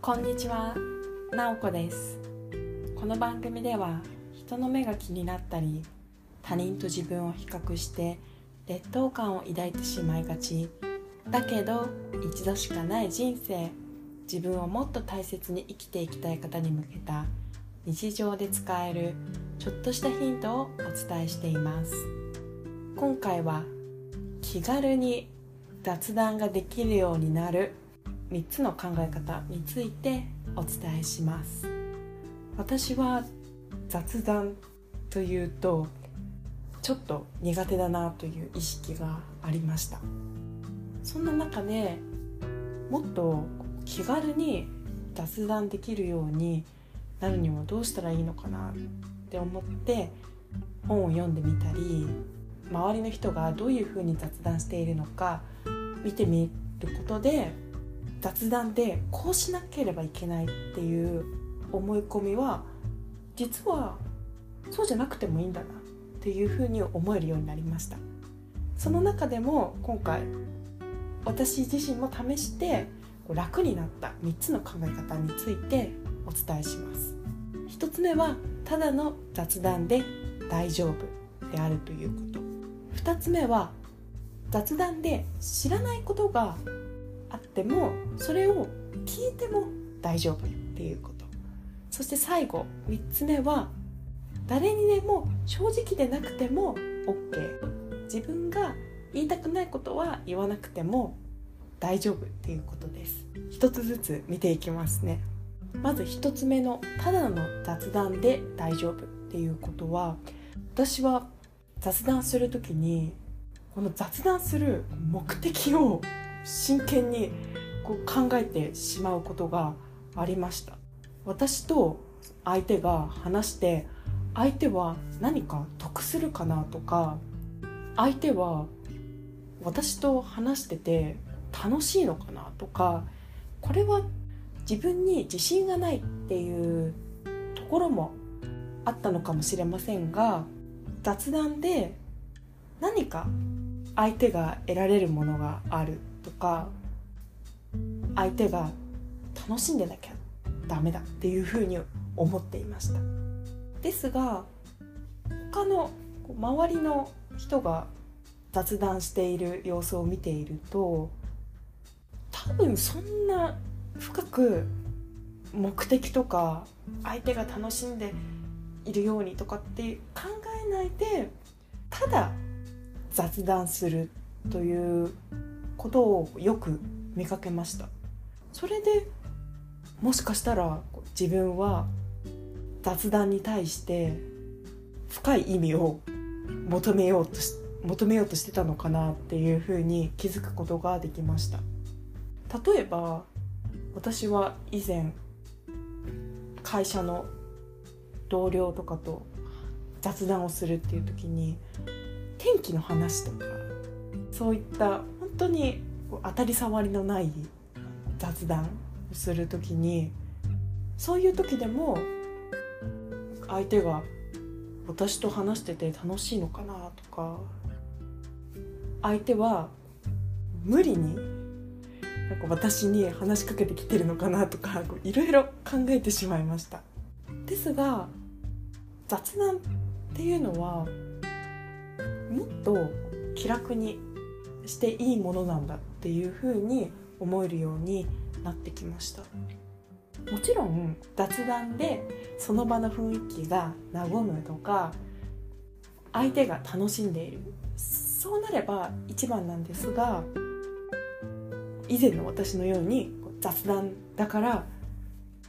こんにちは、なおこです。この番組では人の目が気になったり他人と自分を比較して劣等感を抱いてしまいがち。だけど一度しかない人生自分をもっと大切に生きていきたい方に向けた日常で使えるちょっとしたヒントをお伝えしています。今回は気軽に雑談ができるようになる3つの考え方についてお伝えします。私は雑談というとちょっと苦手だなという意識がありました。そんな中でもっと気軽に雑談できるようになるにはどうしたらいいのかなって思って本を読んでみたり周りの人がどういうふうに雑談しているのか見てみることで雑談でこうしなければいけないっていう思い込みは実はそうじゃなくてもいいんだなっていうふうに思えるようになりました。その中でも今回私自身も試して楽になった3つの考え方についてお伝えします。1つ目はただの雑談で大丈夫であるということ。2つ目は雑談で知らないことがあってもそれを聞いても大丈夫っていうこと。そして最後3つ目は誰にでも正直でなくても OK 自分が言いたくないことは言わなくても大丈夫っていうことです。一つずつ見ていきますね。まず1つ目のただの雑談で大丈夫っていうことは私は雑談する時にこの雑談する目的を真剣にこう考えてしまうことがありました。私と相手が話して相手は何か得するかなとか相手は私と話してて楽しいのかなとかこれは自分に自信がないっていうところもあったのかもしれませんが雑談で何か相手が得られるものがある。とか相手が楽しんでなきゃダメだっていうふうに思っていました。ですが他の周りの人が雑談している様子を見ていると多分そんな深く目的とか相手が楽しんでいるようにとかって考えないでただ雑談するということをよく見かけました。それでもしかしたら自分は雑談に対して深い意味を求めようとし求めようとしてたのかなっていうふうに気づくことができました。例えば私は以前会社の同僚とかと雑談をするっていう時に天気の話とかそういった当に当たり障りのない雑談をする時にそういう時でも相手が私と話してて楽しいのかなとか相手は無理になんか私に話しかけてきてるのかなとかいろいろ考えてしまいました。ですが雑談っていうのはもっと気楽にしていいものなんだっていうふうに思えるようになってきました。もちろん雑談でその場の雰囲気が和むとか相手が楽しんでいる。そうなれば一番なんですが以前の私のように雑談だから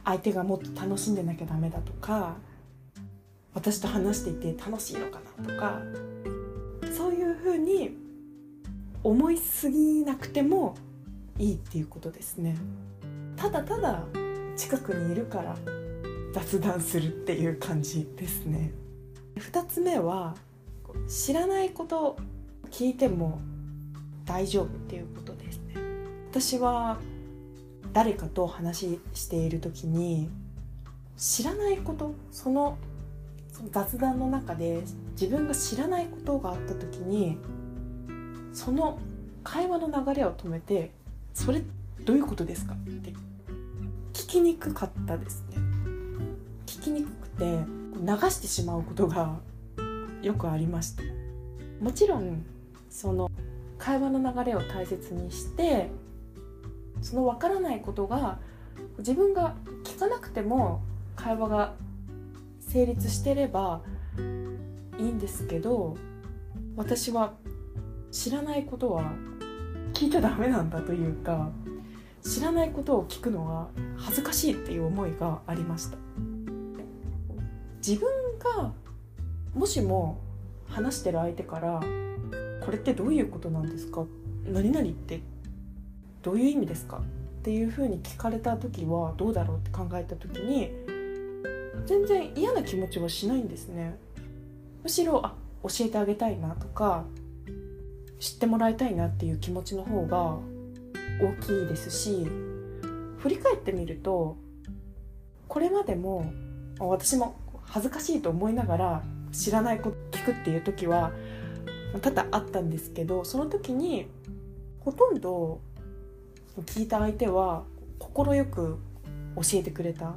相手がもっと楽しんでなきゃダメだとか私と話していて楽しいのかなとかそういうふうに思いすぎなくてもいいっていうことですね。ただただ近くにいるから雑談するっていう感じですね。2つ目は知らないこと聞いても大丈夫っていうことですね。私は誰かと話している時に知らないことその雑談の中で自分が知らないことがあった時にその会話の流れを止めて「それどういうことですか?」って聞きにくかったですね聞きにくくて流してしまうことがよくありましたもちろんその会話の流れを大切にしてその分からないことが自分が聞かなくても会話が成立してればいいんですけど私は知らないことは聞いちゃダメなんだというか知らないことを聞くのは恥ずかしいっていう思いがありました。自分がもしも話してる相手から「これってどういうことなんですか？何々ってどういう意味ですか?」っていうふうに聞かれた時はどうだろうって考えた時に全然嫌な気持ちはしないんですね。むしろあ教えてあげたいなとか知ってもらいたいなっていう気持ちの方が大きいですし振り返ってみるとこれまでも私も恥ずかしいと思いながら知らないこと聞くっていう時は多々あったんですけどその時にほとんど聞いた相手は快く教えてくれた。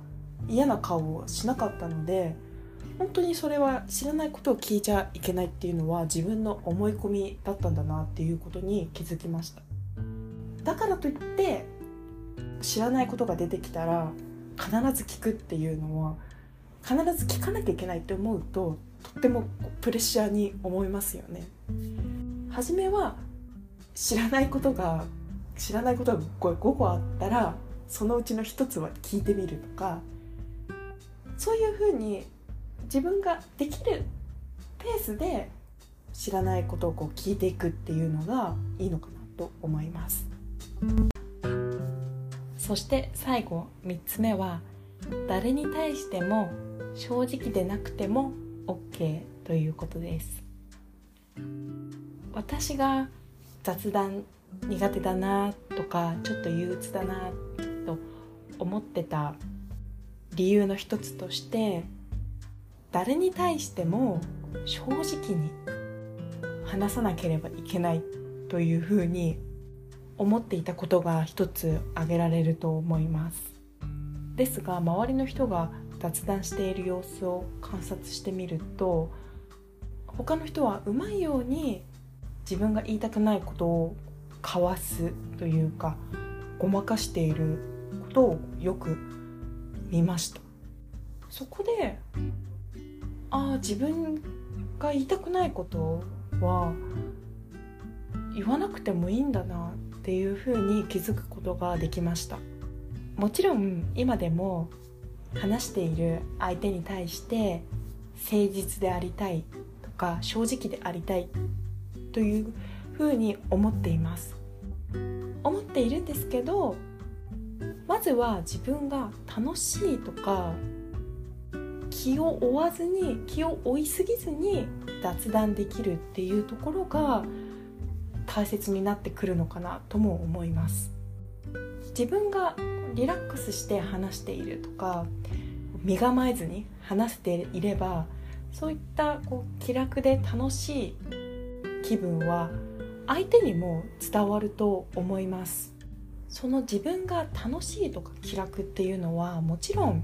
嫌な顔をしなかったので本当にそれは知らないことを聞いちゃいけないっていうのは自分の思い込みだったんだなっていうことに気づきました。だからといって知らないことが出てきたら必ず聞くっていうのは必ず聞かなきゃいけないって思うととってもプレッシャーに思いますよね。初めは知らないことが知らないことが5個あったらそのうちの1つは聞いてみるとかそういうふうに自分ができるペースで知らないことをこう聞いていくっていうのがいいのかなと思います。そして最後3つ目は誰に対しても正直でなくても OK ということです。私が雑談苦手だなとかちょっと憂鬱だなと思ってた理由の一つとして誰に対しても正直に話さなければいけないというふうに思っていたことが一つ挙げられると思います。ですが周りの人が雑談している様子を観察してみると他の人はうまいように自分が言いたくないことをかわすというかごまかしていることをよく見ました。そこでああ自分が言いたくないことは言わなくてもいいんだなっていうふうに気づくことができました。もちろん今でも話している相手に対して誠実でありたいとか正直でありたいというふうに思っています。思っているんですけどまずは自分が楽しいとか気を負わずに気を負いすぎずに雑談できるっていうところが大切になってくるのかなとも思います。自分がリラックスして話しているとか身構えずに話していればそういったこう気楽で楽しい気分は相手にも伝わると思います。その自分が楽しいとか気楽っていうのはもちろん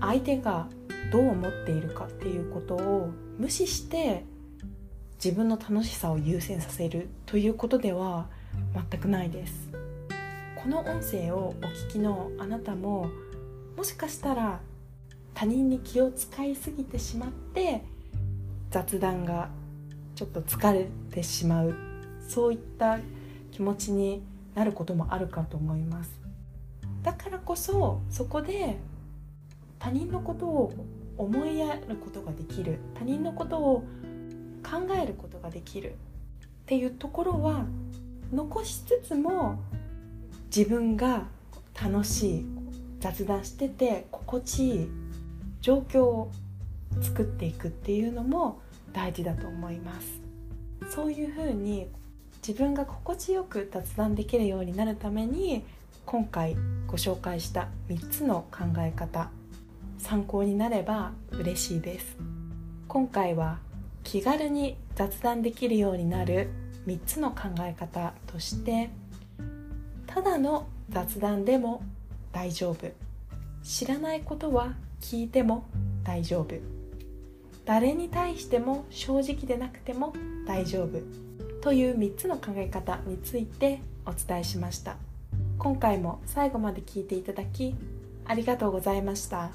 相手がどう思っているかっていうことを無視して自分の楽しさを優先させるということでは全くないです。この音声をお聞きのあなたももしかしたら他人に気を使いすぎてしまって雑談がちょっと疲れてしまうそういった気持ちになることもあるかと思います。だからこそそこで他人のことを思いやることができる他人のことを考えることができるっていうところは残しつつも自分が楽しい雑談してて心地いい状況を作っていくっていうのも大事だと思います。そういうふうに自分が心地よく雑談できるようになるために今回ご紹介した3つの考え方参考になれば嬉しいです。今回は気軽に雑談できるようになる3つの考え方としてただの雑談でも大丈夫。知らないことは聞いても大丈夫。誰に対しても正直でなくても大丈夫。という3つの考え方についてお伝えしました。今回も最後まで聞いていただきありがとうございました。